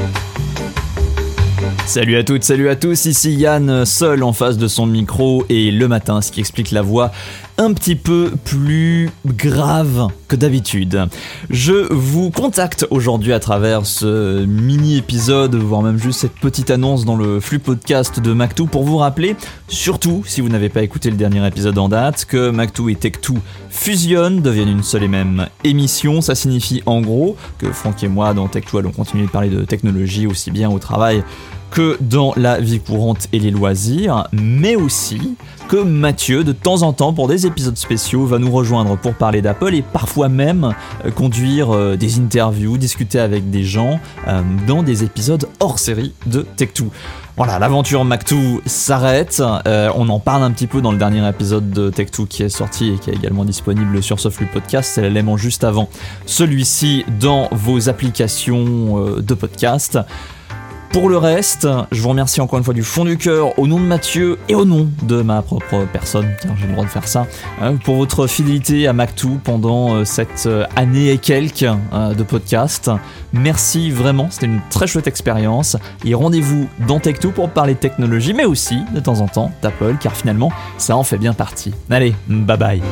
Thank you. Salut à toutes, salut à tous, ici Yann, seul en face de son micro et le matin, ce qui explique la voix un petit peu plus grave que d'habitude. Je vous contacte aujourd'hui à travers ce mini épisode, voire même juste cette petite annonce dans le flux podcast de Mac2 pour vous rappeler, surtout si vous n'avez pas écouté le dernier épisode en date, que Mac2 et Tech2 fusionnent, deviennent une seule et même émission. Ça signifie en gros que Franck et moi dans Tech2 allons continuer de parler de technologie aussi bien au travail que dans la vie courante et les loisirs, mais aussi que Mathieu, de temps en temps, pour des épisodes spéciaux, va nous rejoindre pour parler d'Apple et parfois même euh, conduire euh, des interviews, discuter avec des gens euh, dans des épisodes hors série de Tech2. Voilà, l'aventure Mac2 s'arrête. on en parle un petit peu dans le dernier épisode de Tech2 qui est sorti et qui est également disponible sur Softlux Podcast. C'est l'élément juste avant celui-ci dans vos applications de podcast. Pour le reste, je vous remercie encore une fois du fond du cœur, au nom de Mathieu et au nom de ma propre personne, car j'ai le droit de faire ça, hein, pour votre fidélité à Mac2 pendant euh, cette euh, année et quelques euh, de podcast. Merci vraiment, c'était une très chouette expérience. Et rendez-vous dans Tech2 pour parler de technologie, mais aussi de temps en temps d'Apple, car finalement, ça en fait bien partie. Allez, bye bye.